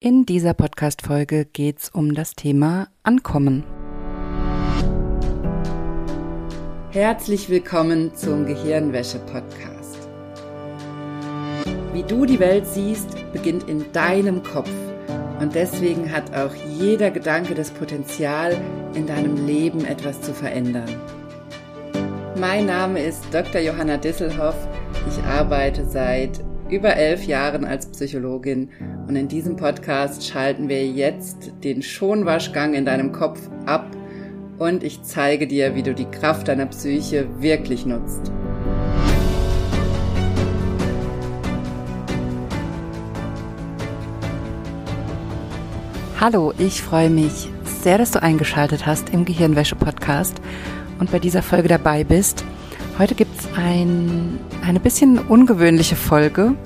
In dieser Podcast-Folge geht es um das Thema Ankommen. Herzlich willkommen zum Gehirnwäsche-Podcast. Wie du die Welt siehst, beginnt in deinem Kopf. Und deswegen hat auch jeder Gedanke das Potenzial, in deinem Leben etwas zu verändern. Mein Name ist Dr. Johanna Disselhoff. Ich arbeite seit über elf Jahren als Psychologin und in diesem Podcast schalten wir jetzt den Schonwaschgang in deinem Kopf ab und ich zeige dir, wie du die Kraft deiner Psyche wirklich nutzt. Hallo, ich freue mich sehr, dass du eingeschaltet hast im Gehirnwäsche-Podcast und bei dieser Folge dabei bist. Heute gibt es ein, eine bisschen ungewöhnliche Folge,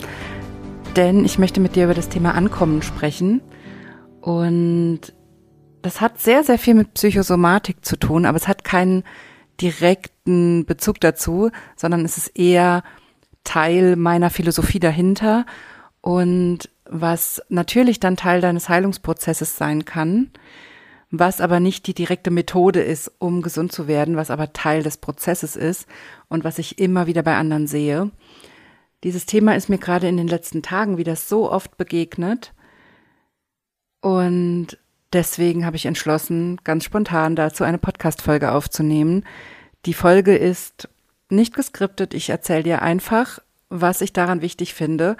denn ich möchte mit dir über das Thema Ankommen sprechen. Und das hat sehr, sehr viel mit Psychosomatik zu tun, aber es hat keinen direkten Bezug dazu, sondern es ist eher Teil meiner Philosophie dahinter und was natürlich dann Teil deines Heilungsprozesses sein kann was aber nicht die direkte Methode ist, um gesund zu werden, was aber Teil des Prozesses ist und was ich immer wieder bei anderen sehe. Dieses Thema ist mir gerade in den letzten Tagen wieder so oft begegnet und deswegen habe ich entschlossen, ganz spontan dazu eine Podcast-Folge aufzunehmen. Die Folge ist nicht geskriptet, ich erzähle dir einfach, was ich daran wichtig finde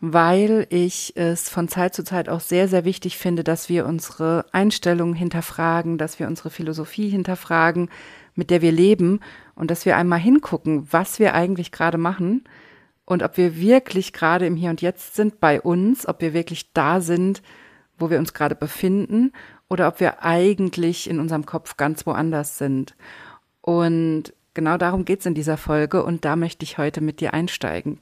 weil ich es von Zeit zu Zeit auch sehr, sehr wichtig finde, dass wir unsere Einstellungen hinterfragen, dass wir unsere Philosophie hinterfragen, mit der wir leben und dass wir einmal hingucken, was wir eigentlich gerade machen und ob wir wirklich gerade im Hier und Jetzt sind bei uns, ob wir wirklich da sind, wo wir uns gerade befinden oder ob wir eigentlich in unserem Kopf ganz woanders sind. Und genau darum geht's in dieser Folge und da möchte ich heute mit dir einsteigen.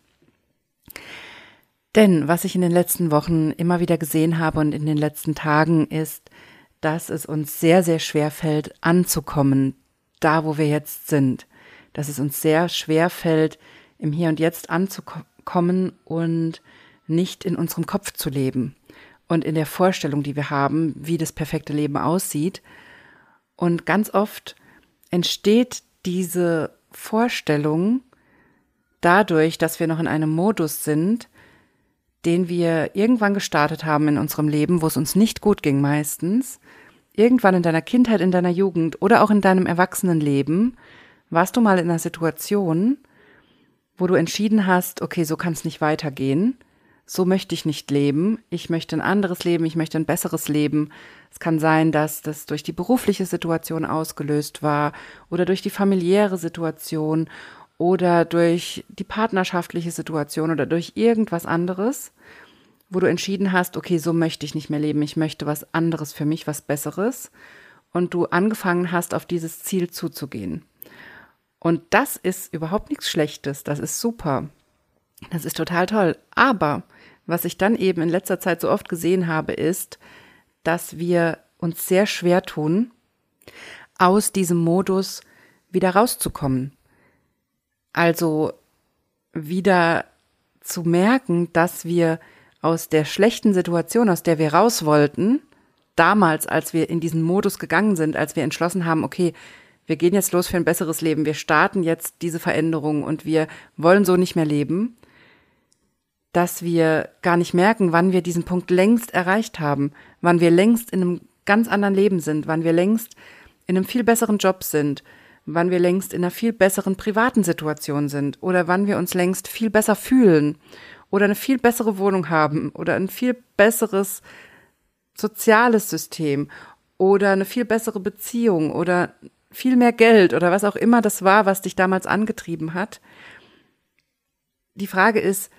Denn was ich in den letzten Wochen immer wieder gesehen habe und in den letzten Tagen ist, dass es uns sehr, sehr schwer fällt, anzukommen, da wo wir jetzt sind. Dass es uns sehr schwer fällt, im Hier und Jetzt anzukommen und nicht in unserem Kopf zu leben und in der Vorstellung, die wir haben, wie das perfekte Leben aussieht. Und ganz oft entsteht diese Vorstellung dadurch, dass wir noch in einem Modus sind, den wir irgendwann gestartet haben in unserem Leben, wo es uns nicht gut ging meistens, irgendwann in deiner Kindheit, in deiner Jugend oder auch in deinem Erwachsenenleben, warst du mal in einer Situation, wo du entschieden hast, okay, so kann es nicht weitergehen, so möchte ich nicht leben, ich möchte ein anderes Leben, ich möchte ein besseres Leben. Es kann sein, dass das durch die berufliche Situation ausgelöst war oder durch die familiäre Situation oder durch die partnerschaftliche Situation oder durch irgendwas anderes, wo du entschieden hast, okay, so möchte ich nicht mehr leben, ich möchte was anderes für mich, was Besseres und du angefangen hast, auf dieses Ziel zuzugehen. Und das ist überhaupt nichts Schlechtes, das ist super. Das ist total toll. Aber was ich dann eben in letzter Zeit so oft gesehen habe, ist, dass wir uns sehr schwer tun, aus diesem Modus wieder rauszukommen. Also wieder zu merken, dass wir aus der schlechten Situation, aus der wir raus wollten, damals, als wir in diesen Modus gegangen sind, als wir entschlossen haben, okay, wir gehen jetzt los für ein besseres Leben, wir starten jetzt diese Veränderung und wir wollen so nicht mehr leben, dass wir gar nicht merken, wann wir diesen Punkt längst erreicht haben, wann wir längst in einem ganz anderen Leben sind, wann wir längst in einem viel besseren Job sind, wann wir längst in einer viel besseren privaten Situation sind oder wann wir uns längst viel besser fühlen oder eine viel bessere Wohnung haben oder ein viel besseres soziales System oder eine viel bessere Beziehung oder viel mehr Geld oder was auch immer das war, was dich damals angetrieben hat. Die Frage ist,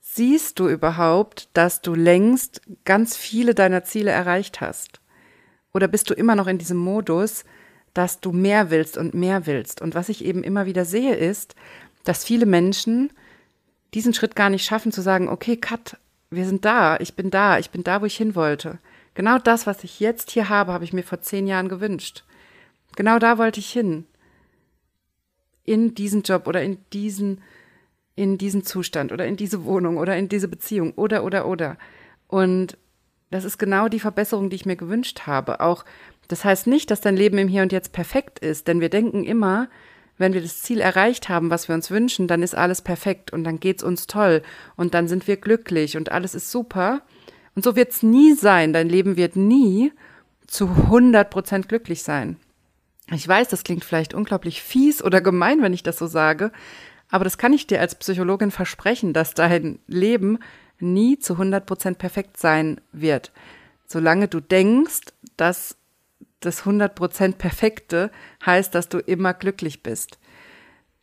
siehst du überhaupt, dass du längst ganz viele deiner Ziele erreicht hast? Oder bist du immer noch in diesem Modus, dass du mehr willst und mehr willst. Und was ich eben immer wieder sehe, ist, dass viele Menschen diesen Schritt gar nicht schaffen zu sagen, okay, Cut, wir sind da, ich bin da, ich bin da, wo ich hin wollte. Genau das, was ich jetzt hier habe, habe ich mir vor zehn Jahren gewünscht. Genau da wollte ich hin. In diesen Job oder in diesen, in diesen Zustand oder in diese Wohnung oder in diese Beziehung oder, oder, oder. Und das ist genau die Verbesserung, die ich mir gewünscht habe. Auch das heißt nicht, dass dein Leben im Hier und Jetzt perfekt ist, denn wir denken immer, wenn wir das Ziel erreicht haben, was wir uns wünschen, dann ist alles perfekt und dann geht's uns toll und dann sind wir glücklich und alles ist super. Und so wird's nie sein. Dein Leben wird nie zu 100 Prozent glücklich sein. Ich weiß, das klingt vielleicht unglaublich fies oder gemein, wenn ich das so sage, aber das kann ich dir als Psychologin versprechen, dass dein Leben nie zu 100 Prozent perfekt sein wird. Solange du denkst, dass das 100 Prozent Perfekte heißt, dass du immer glücklich bist.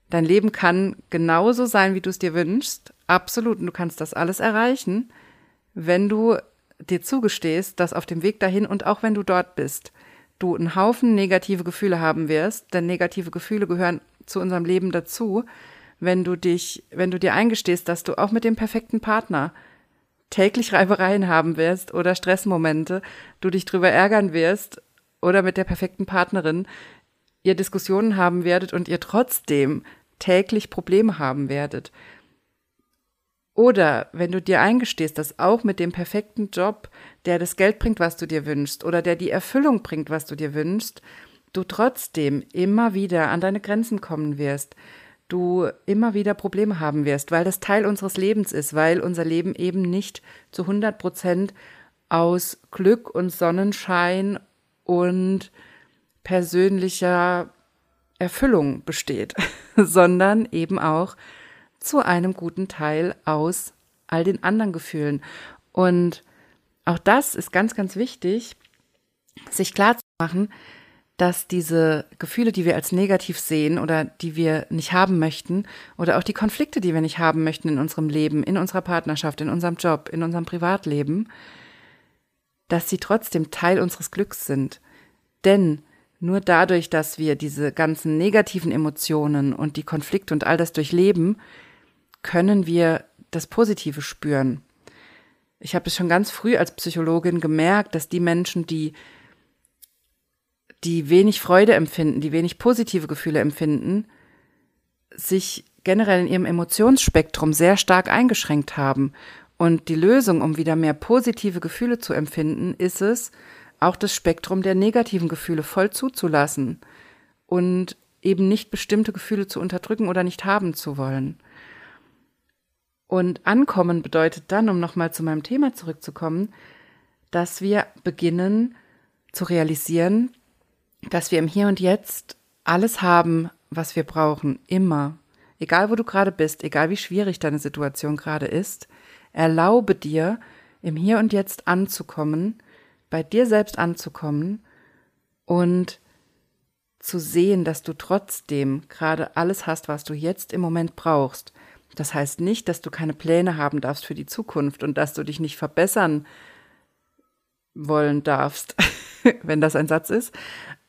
Dein Leben kann genauso sein, wie du es dir wünschst. Absolut. Und du kannst das alles erreichen, wenn du dir zugestehst, dass auf dem Weg dahin und auch wenn du dort bist, du einen Haufen negative Gefühle haben wirst, denn negative Gefühle gehören zu unserem Leben dazu, wenn du dich, wenn du dir eingestehst, dass du auch mit dem perfekten Partner täglich Reibereien haben wirst oder Stressmomente, du dich drüber ärgern wirst oder mit der perfekten Partnerin ihr Diskussionen haben werdet und ihr trotzdem täglich Probleme haben werdet. Oder wenn du dir eingestehst, dass auch mit dem perfekten Job, der das Geld bringt, was du dir wünschst, oder der die Erfüllung bringt, was du dir wünschst, du trotzdem immer wieder an deine Grenzen kommen wirst, du immer wieder Probleme haben wirst, weil das Teil unseres Lebens ist, weil unser Leben eben nicht zu 100 Prozent aus Glück und Sonnenschein und persönlicher Erfüllung besteht, sondern eben auch zu einem guten Teil aus all den anderen Gefühlen. Und auch das ist ganz, ganz wichtig, sich klar zu machen, dass diese Gefühle, die wir als negativ sehen oder die wir nicht haben möchten, oder auch die Konflikte, die wir nicht haben möchten in unserem Leben, in unserer Partnerschaft, in unserem Job, in unserem Privatleben, dass sie trotzdem Teil unseres Glücks sind. Denn nur dadurch, dass wir diese ganzen negativen Emotionen und die Konflikte und all das durchleben, können wir das Positive spüren. Ich habe es schon ganz früh als Psychologin gemerkt, dass die Menschen, die die wenig Freude empfinden, die wenig positive Gefühle empfinden, sich generell in ihrem Emotionsspektrum sehr stark eingeschränkt haben. Und die Lösung, um wieder mehr positive Gefühle zu empfinden, ist es, auch das Spektrum der negativen Gefühle voll zuzulassen und eben nicht bestimmte Gefühle zu unterdrücken oder nicht haben zu wollen. Und ankommen bedeutet dann, um nochmal zu meinem Thema zurückzukommen, dass wir beginnen zu realisieren, dass wir im Hier und Jetzt alles haben, was wir brauchen, immer. Egal wo du gerade bist, egal wie schwierig deine Situation gerade ist, erlaube dir, im Hier und Jetzt anzukommen, bei dir selbst anzukommen und zu sehen, dass du trotzdem gerade alles hast, was du jetzt im Moment brauchst. Das heißt nicht, dass du keine Pläne haben darfst für die Zukunft und dass du dich nicht verbessern wollen darfst, wenn das ein Satz ist.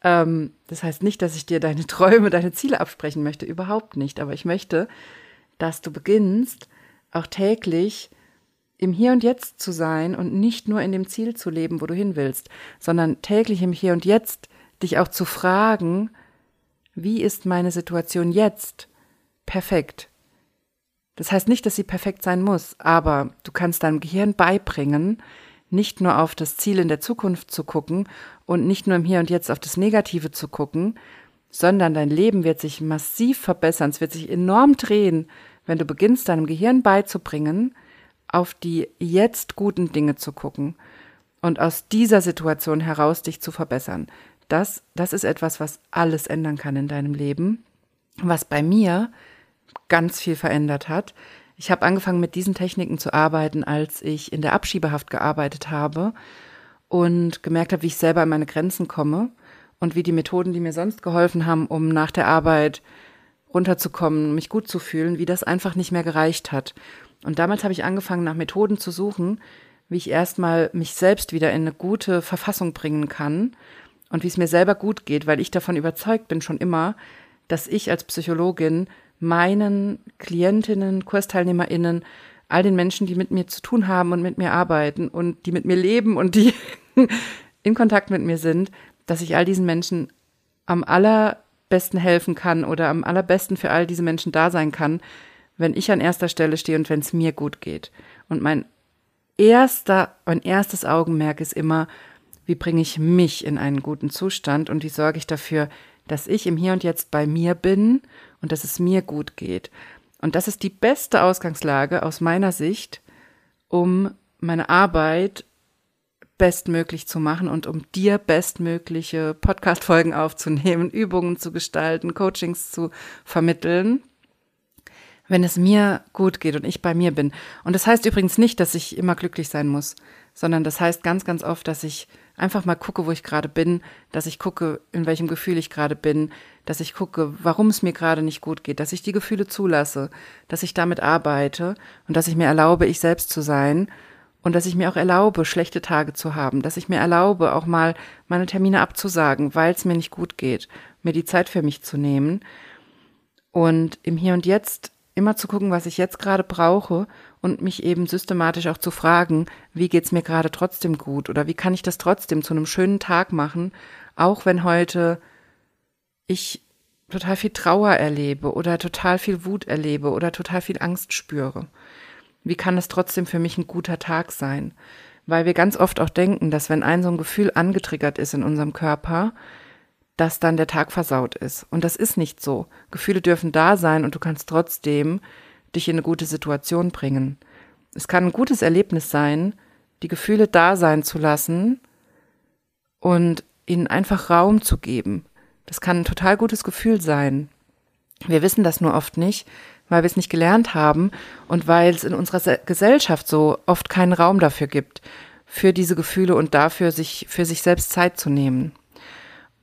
Ähm, das heißt nicht, dass ich dir deine Träume, deine Ziele absprechen möchte, überhaupt nicht. Aber ich möchte, dass du beginnst, auch täglich im Hier und Jetzt zu sein und nicht nur in dem Ziel zu leben, wo du hin willst, sondern täglich im Hier und Jetzt dich auch zu fragen, wie ist meine Situation jetzt perfekt? Das heißt nicht, dass sie perfekt sein muss, aber du kannst deinem Gehirn beibringen, nicht nur auf das Ziel in der Zukunft zu gucken und nicht nur im Hier und Jetzt auf das Negative zu gucken, sondern dein Leben wird sich massiv verbessern, es wird sich enorm drehen, wenn du beginnst, deinem Gehirn beizubringen, auf die jetzt guten Dinge zu gucken und aus dieser Situation heraus dich zu verbessern. Das, das ist etwas, was alles ändern kann in deinem Leben, was bei mir ganz viel verändert hat. Ich habe angefangen mit diesen Techniken zu arbeiten, als ich in der Abschiebehaft gearbeitet habe und gemerkt habe, wie ich selber an meine Grenzen komme und wie die Methoden, die mir sonst geholfen haben, um nach der Arbeit runterzukommen, mich gut zu fühlen, wie das einfach nicht mehr gereicht hat. Und damals habe ich angefangen, nach Methoden zu suchen, wie ich erstmal mich selbst wieder in eine gute Verfassung bringen kann und wie es mir selber gut geht, weil ich davon überzeugt bin schon immer, dass ich als Psychologin meinen Klientinnen, Kursteilnehmerinnen, all den Menschen, die mit mir zu tun haben und mit mir arbeiten und die mit mir leben und die in Kontakt mit mir sind, dass ich all diesen Menschen am allerbesten helfen kann oder am allerbesten für all diese Menschen da sein kann, wenn ich an erster Stelle stehe und wenn es mir gut geht. Und mein erster, mein erstes Augenmerk ist immer, wie bringe ich mich in einen guten Zustand und wie sorge ich dafür, dass ich im Hier und Jetzt bei mir bin und dass es mir gut geht. Und das ist die beste Ausgangslage aus meiner Sicht, um meine Arbeit bestmöglich zu machen und um dir bestmögliche Podcast-Folgen aufzunehmen, Übungen zu gestalten, Coachings zu vermitteln, wenn es mir gut geht und ich bei mir bin. Und das heißt übrigens nicht, dass ich immer glücklich sein muss, sondern das heißt ganz, ganz oft, dass ich einfach mal gucke, wo ich gerade bin, dass ich gucke, in welchem Gefühl ich gerade bin, dass ich gucke, warum es mir gerade nicht gut geht, dass ich die Gefühle zulasse, dass ich damit arbeite und dass ich mir erlaube, ich selbst zu sein und dass ich mir auch erlaube, schlechte Tage zu haben, dass ich mir erlaube, auch mal meine Termine abzusagen, weil es mir nicht gut geht, mir die Zeit für mich zu nehmen und im Hier und Jetzt immer zu gucken, was ich jetzt gerade brauche und mich eben systematisch auch zu fragen, wie geht's mir gerade trotzdem gut oder wie kann ich das trotzdem zu einem schönen Tag machen, auch wenn heute ich total viel Trauer erlebe oder total viel Wut erlebe oder total viel Angst spüre. Wie kann es trotzdem für mich ein guter Tag sein? Weil wir ganz oft auch denken, dass wenn ein so ein Gefühl angetriggert ist in unserem Körper, dass dann der Tag versaut ist. Und das ist nicht so. Gefühle dürfen da sein und du kannst trotzdem dich in eine gute Situation bringen. Es kann ein gutes Erlebnis sein, die Gefühle da sein zu lassen und ihnen einfach Raum zu geben. Das kann ein total gutes Gefühl sein. Wir wissen das nur oft nicht, weil wir es nicht gelernt haben und weil es in unserer Gesellschaft so oft keinen Raum dafür gibt, für diese Gefühle und dafür sich für sich selbst Zeit zu nehmen.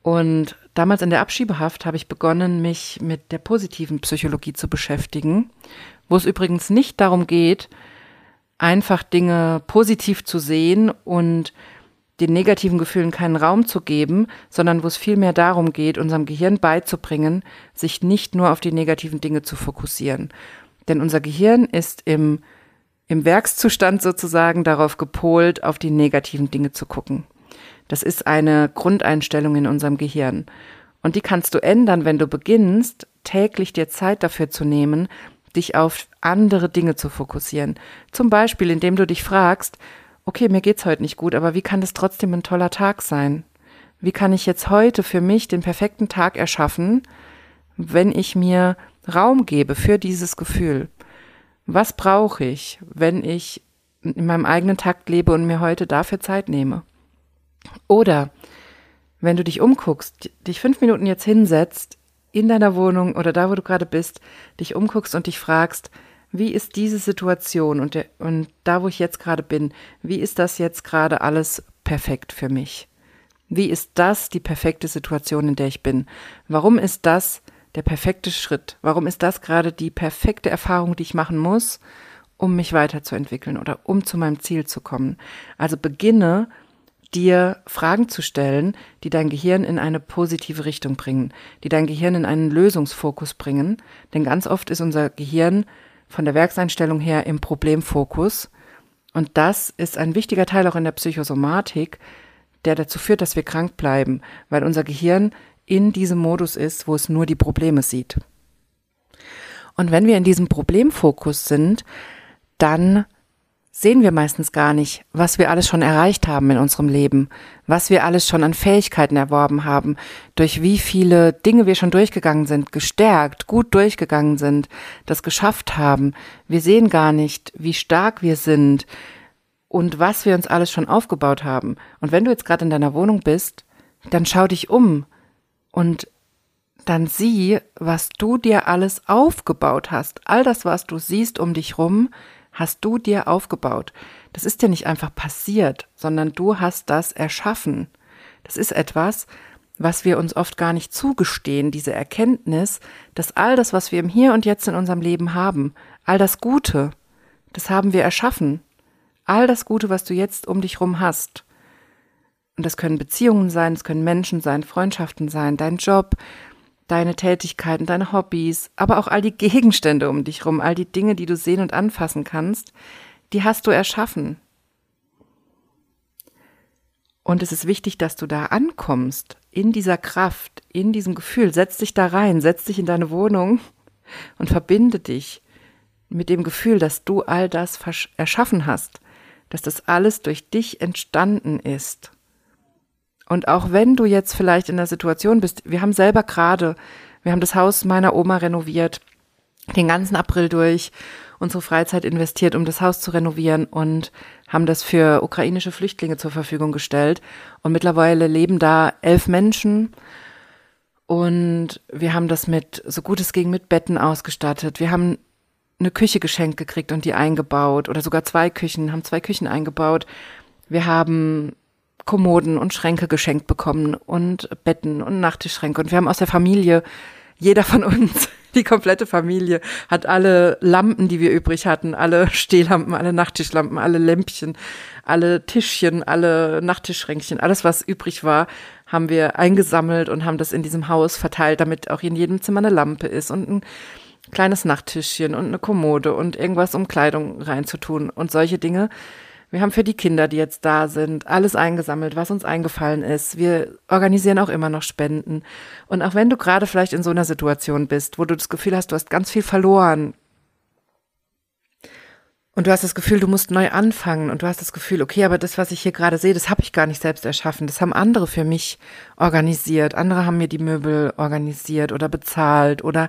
Und damals in der Abschiebehaft habe ich begonnen, mich mit der positiven Psychologie zu beschäftigen, wo es übrigens nicht darum geht, einfach Dinge positiv zu sehen und den negativen Gefühlen keinen Raum zu geben, sondern wo es vielmehr darum geht, unserem Gehirn beizubringen, sich nicht nur auf die negativen Dinge zu fokussieren. Denn unser Gehirn ist im, im Werkszustand sozusagen darauf gepolt, auf die negativen Dinge zu gucken. Das ist eine Grundeinstellung in unserem Gehirn. Und die kannst du ändern, wenn du beginnst, täglich dir Zeit dafür zu nehmen, dich auf andere Dinge zu fokussieren. Zum Beispiel, indem du dich fragst, okay, mir geht's heute nicht gut, aber wie kann das trotzdem ein toller Tag sein? Wie kann ich jetzt heute für mich den perfekten Tag erschaffen, wenn ich mir Raum gebe für dieses Gefühl? Was brauche ich, wenn ich in meinem eigenen Takt lebe und mir heute dafür Zeit nehme? Oder wenn du dich umguckst, dich fünf Minuten jetzt hinsetzt, in deiner Wohnung oder da, wo du gerade bist, dich umguckst und dich fragst, wie ist diese Situation und, der, und da, wo ich jetzt gerade bin, wie ist das jetzt gerade alles perfekt für mich? Wie ist das die perfekte Situation, in der ich bin? Warum ist das der perfekte Schritt? Warum ist das gerade die perfekte Erfahrung, die ich machen muss, um mich weiterzuentwickeln oder um zu meinem Ziel zu kommen? Also beginne dir Fragen zu stellen, die dein Gehirn in eine positive Richtung bringen, die dein Gehirn in einen Lösungsfokus bringen. Denn ganz oft ist unser Gehirn von der Werkseinstellung her im Problemfokus. Und das ist ein wichtiger Teil auch in der Psychosomatik, der dazu führt, dass wir krank bleiben, weil unser Gehirn in diesem Modus ist, wo es nur die Probleme sieht. Und wenn wir in diesem Problemfokus sind, dann sehen wir meistens gar nicht, was wir alles schon erreicht haben in unserem Leben, was wir alles schon an Fähigkeiten erworben haben, durch wie viele Dinge wir schon durchgegangen sind, gestärkt, gut durchgegangen sind, das geschafft haben. Wir sehen gar nicht, wie stark wir sind und was wir uns alles schon aufgebaut haben. Und wenn du jetzt gerade in deiner Wohnung bist, dann schau dich um und dann sieh, was du dir alles aufgebaut hast. All das, was du siehst um dich rum, hast du dir aufgebaut. Das ist dir nicht einfach passiert, sondern du hast das erschaffen. Das ist etwas, was wir uns oft gar nicht zugestehen, diese Erkenntnis, dass all das, was wir im Hier und Jetzt in unserem Leben haben, all das Gute, das haben wir erschaffen. All das Gute, was du jetzt um dich rum hast. Und das können Beziehungen sein, es können Menschen sein, Freundschaften sein, dein Job, deine Tätigkeiten, deine Hobbys, aber auch all die Gegenstände um dich rum, all die Dinge, die du sehen und anfassen kannst, die hast du erschaffen. Und es ist wichtig, dass du da ankommst, in dieser Kraft, in diesem Gefühl. Setz dich da rein, setz dich in deine Wohnung und verbinde dich mit dem Gefühl, dass du all das erschaffen hast, dass das alles durch dich entstanden ist. Und auch wenn du jetzt vielleicht in der Situation bist, wir haben selber gerade, wir haben das Haus meiner Oma renoviert, den ganzen April durch, unsere Freizeit investiert, um das Haus zu renovieren und haben das für ukrainische Flüchtlinge zur Verfügung gestellt. Und mittlerweile leben da elf Menschen. Und wir haben das mit, so gut es ging, mit Betten ausgestattet. Wir haben eine Küche geschenkt gekriegt und die eingebaut oder sogar zwei Küchen, haben zwei Küchen eingebaut. Wir haben Kommoden und Schränke geschenkt bekommen und Betten und Nachttischschränke und wir haben aus der Familie, jeder von uns, die komplette Familie, hat alle Lampen, die wir übrig hatten, alle Stehlampen, alle Nachttischlampen, alle Lämpchen, alle Tischchen, alle Nachttischschränkchen, alles was übrig war, haben wir eingesammelt und haben das in diesem Haus verteilt, damit auch in jedem Zimmer eine Lampe ist und ein kleines Nachttischchen und eine Kommode und irgendwas, um Kleidung reinzutun und solche Dinge. Wir haben für die Kinder, die jetzt da sind, alles eingesammelt, was uns eingefallen ist. Wir organisieren auch immer noch Spenden. Und auch wenn du gerade vielleicht in so einer Situation bist, wo du das Gefühl hast, du hast ganz viel verloren, und du hast das Gefühl, du musst neu anfangen und du hast das Gefühl, okay, aber das, was ich hier gerade sehe, das habe ich gar nicht selbst erschaffen. Das haben andere für mich organisiert. Andere haben mir die Möbel organisiert oder bezahlt oder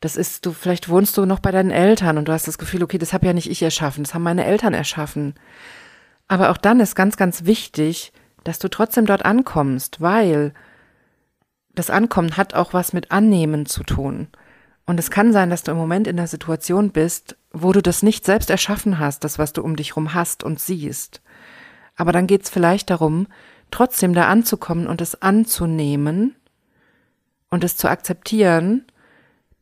das ist, du, vielleicht wohnst du noch bei deinen Eltern und du hast das Gefühl, okay, das habe ja nicht ich erschaffen, das haben meine Eltern erschaffen. Aber auch dann ist ganz, ganz wichtig, dass du trotzdem dort ankommst, weil das Ankommen hat auch was mit Annehmen zu tun. Und es kann sein, dass du im Moment in der Situation bist, wo du das nicht selbst erschaffen hast, das, was du um dich rum hast und siehst. Aber dann geht es vielleicht darum, trotzdem da anzukommen und es anzunehmen und es zu akzeptieren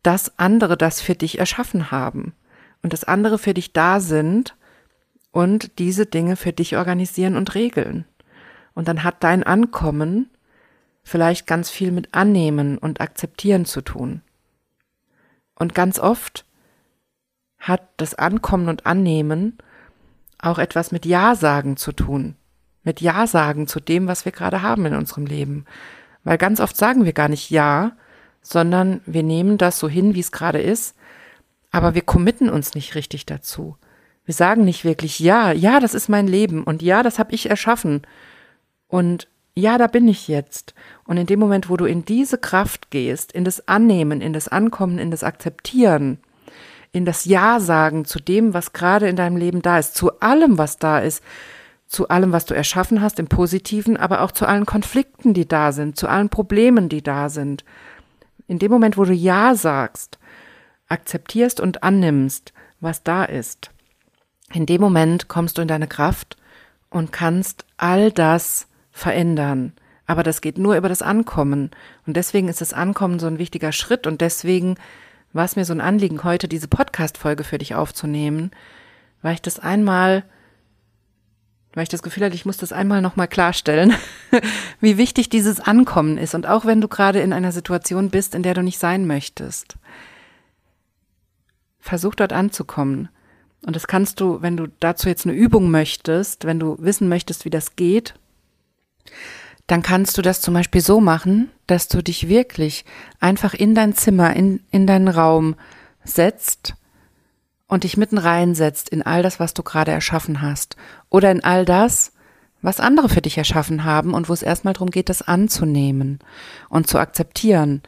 dass andere das für dich erschaffen haben und dass andere für dich da sind und diese Dinge für dich organisieren und regeln. Und dann hat dein Ankommen vielleicht ganz viel mit Annehmen und Akzeptieren zu tun. Und ganz oft hat das Ankommen und Annehmen auch etwas mit Ja sagen zu tun. Mit Ja sagen zu dem, was wir gerade haben in unserem Leben. Weil ganz oft sagen wir gar nicht Ja, sondern wir nehmen das so hin, wie es gerade ist, aber wir committen uns nicht richtig dazu. Wir sagen nicht wirklich, ja, ja, das ist mein Leben und ja, das habe ich erschaffen und ja, da bin ich jetzt. Und in dem Moment, wo du in diese Kraft gehst, in das Annehmen, in das Ankommen, in das Akzeptieren, in das Ja sagen zu dem, was gerade in deinem Leben da ist, zu allem, was da ist, zu allem, was du erschaffen hast im Positiven, aber auch zu allen Konflikten, die da sind, zu allen Problemen, die da sind, in dem Moment, wo du Ja sagst, akzeptierst und annimmst, was da ist, in dem Moment kommst du in deine Kraft und kannst all das verändern. Aber das geht nur über das Ankommen. Und deswegen ist das Ankommen so ein wichtiger Schritt. Und deswegen war es mir so ein Anliegen, heute diese Podcast-Folge für dich aufzunehmen, weil ich das einmal weil ich das Gefühl hatte, ich muss das einmal nochmal klarstellen, wie wichtig dieses Ankommen ist. Und auch wenn du gerade in einer Situation bist, in der du nicht sein möchtest, versuch dort anzukommen. Und das kannst du, wenn du dazu jetzt eine Übung möchtest, wenn du wissen möchtest, wie das geht, dann kannst du das zum Beispiel so machen, dass du dich wirklich einfach in dein Zimmer, in, in deinen Raum setzt und dich mitten reinsetzt in all das, was du gerade erschaffen hast oder in all das, was andere für dich erschaffen haben und wo es erstmal darum geht, das anzunehmen und zu akzeptieren,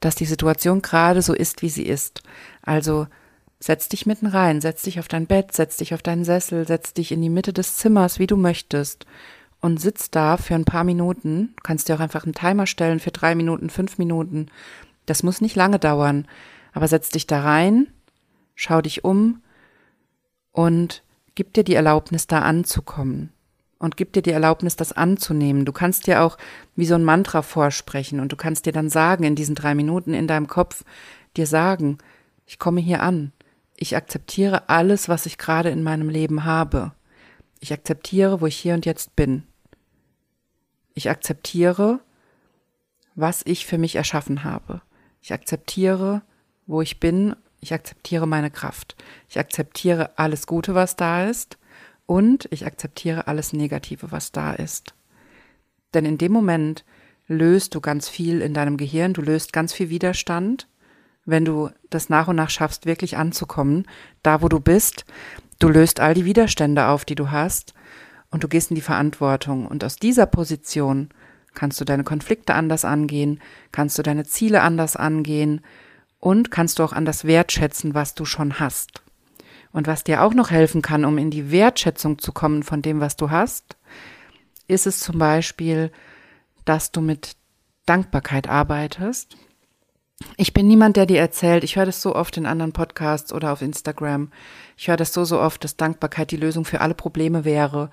dass die Situation gerade so ist, wie sie ist. Also setz dich mitten rein, setz dich auf dein Bett, setz dich auf deinen Sessel, setz dich in die Mitte des Zimmers, wie du möchtest und sitz da für ein paar Minuten. Du kannst dir auch einfach einen Timer stellen für drei Minuten, fünf Minuten. Das muss nicht lange dauern, aber setz dich da rein schau dich um und gib dir die Erlaubnis, da anzukommen. Und gib dir die Erlaubnis, das anzunehmen. Du kannst dir auch wie so ein Mantra vorsprechen und du kannst dir dann sagen, in diesen drei Minuten in deinem Kopf, dir sagen, ich komme hier an. Ich akzeptiere alles, was ich gerade in meinem Leben habe. Ich akzeptiere, wo ich hier und jetzt bin. Ich akzeptiere, was ich für mich erschaffen habe. Ich akzeptiere, wo ich bin ich akzeptiere meine Kraft. Ich akzeptiere alles Gute, was da ist. Und ich akzeptiere alles Negative, was da ist. Denn in dem Moment löst du ganz viel in deinem Gehirn, du löst ganz viel Widerstand, wenn du das nach und nach schaffst, wirklich anzukommen, da wo du bist. Du löst all die Widerstände auf, die du hast, und du gehst in die Verantwortung. Und aus dieser Position kannst du deine Konflikte anders angehen, kannst du deine Ziele anders angehen und kannst du auch anders wertschätzen, was du schon hast. Und was dir auch noch helfen kann, um in die Wertschätzung zu kommen von dem, was du hast, ist es zum Beispiel, dass du mit Dankbarkeit arbeitest. Ich bin niemand, der dir erzählt, ich höre das so oft in anderen Podcasts oder auf Instagram, ich höre das so, so oft, dass Dankbarkeit die Lösung für alle Probleme wäre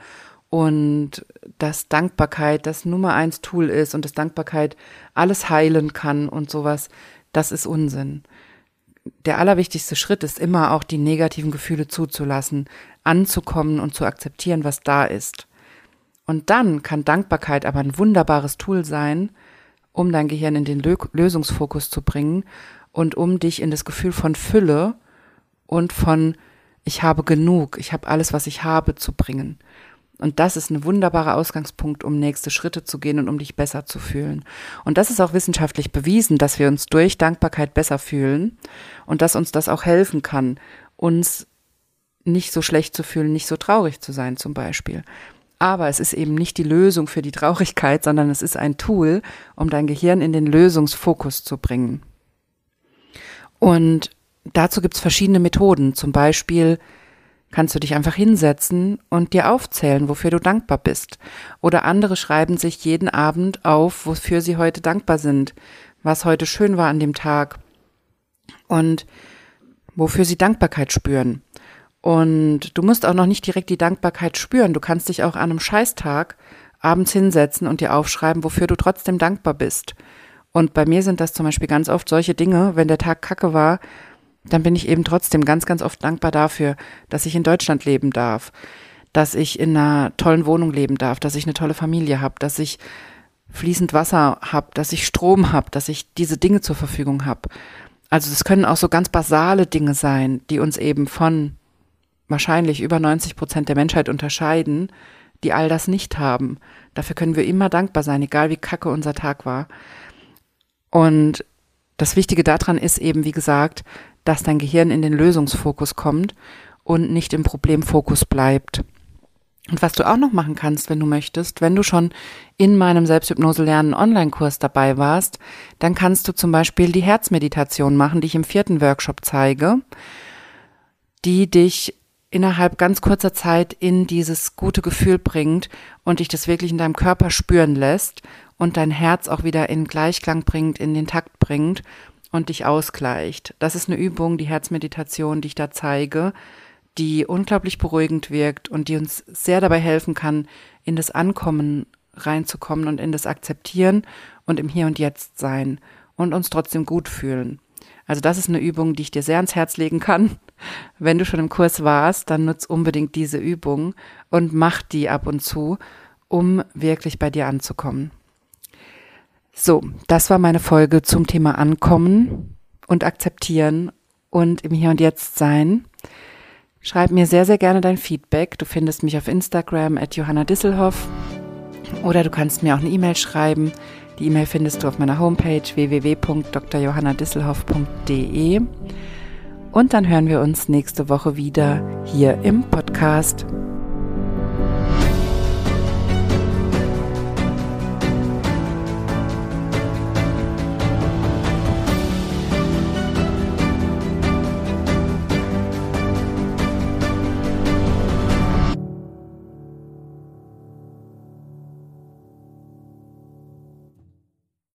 und dass Dankbarkeit das Nummer eins Tool ist und dass Dankbarkeit alles heilen kann und sowas, das ist Unsinn. Der allerwichtigste Schritt ist immer auch die negativen Gefühle zuzulassen, anzukommen und zu akzeptieren, was da ist. Und dann kann Dankbarkeit aber ein wunderbares Tool sein, um dein Gehirn in den Lösungsfokus zu bringen und um dich in das Gefühl von Fülle und von ich habe genug, ich habe alles, was ich habe, zu bringen. Und das ist ein wunderbarer Ausgangspunkt, um nächste Schritte zu gehen und um dich besser zu fühlen. Und das ist auch wissenschaftlich bewiesen, dass wir uns durch Dankbarkeit besser fühlen und dass uns das auch helfen kann, uns nicht so schlecht zu fühlen, nicht so traurig zu sein zum Beispiel. Aber es ist eben nicht die Lösung für die Traurigkeit, sondern es ist ein Tool, um dein Gehirn in den Lösungsfokus zu bringen. Und dazu gibt's verschiedene Methoden. Zum Beispiel kannst du dich einfach hinsetzen und dir aufzählen, wofür du dankbar bist. Oder andere schreiben sich jeden Abend auf, wofür sie heute dankbar sind, was heute schön war an dem Tag und wofür sie Dankbarkeit spüren. Und du musst auch noch nicht direkt die Dankbarkeit spüren. Du kannst dich auch an einem Scheißtag abends hinsetzen und dir aufschreiben, wofür du trotzdem dankbar bist. Und bei mir sind das zum Beispiel ganz oft solche Dinge, wenn der Tag kacke war, dann bin ich eben trotzdem ganz, ganz oft dankbar dafür, dass ich in Deutschland leben darf, dass ich in einer tollen Wohnung leben darf, dass ich eine tolle Familie habe, dass ich fließend Wasser habe, dass ich Strom habe, dass ich diese Dinge zur Verfügung habe. Also das können auch so ganz basale Dinge sein, die uns eben von wahrscheinlich über 90 Prozent der Menschheit unterscheiden, die all das nicht haben. Dafür können wir immer dankbar sein, egal wie kacke unser Tag war. Und das Wichtige daran ist eben, wie gesagt, dass dein Gehirn in den Lösungsfokus kommt und nicht im Problemfokus bleibt. Und was du auch noch machen kannst, wenn du möchtest, wenn du schon in meinem Selbsthypnose lernen Online-Kurs dabei warst, dann kannst du zum Beispiel die Herzmeditation machen, die ich im vierten Workshop zeige, die dich innerhalb ganz kurzer Zeit in dieses gute Gefühl bringt und dich das wirklich in deinem Körper spüren lässt und dein Herz auch wieder in Gleichklang bringt, in den Takt bringt und dich ausgleicht. Das ist eine Übung, die Herzmeditation, die ich da zeige, die unglaublich beruhigend wirkt und die uns sehr dabei helfen kann, in das Ankommen reinzukommen und in das Akzeptieren und im Hier und Jetzt sein und uns trotzdem gut fühlen. Also das ist eine Übung, die ich dir sehr ans Herz legen kann. Wenn du schon im Kurs warst, dann nutz unbedingt diese Übung und mach die ab und zu, um wirklich bei dir anzukommen. So, das war meine Folge zum Thema Ankommen und Akzeptieren und im Hier und Jetzt sein. Schreib mir sehr, sehr gerne dein Feedback. Du findest mich auf Instagram at Johanna Disselhoff oder du kannst mir auch eine E-Mail schreiben die E-Mail findest du auf meiner Homepage www.drjohannadisselhoff.de. Und dann hören wir uns nächste Woche wieder hier im Podcast.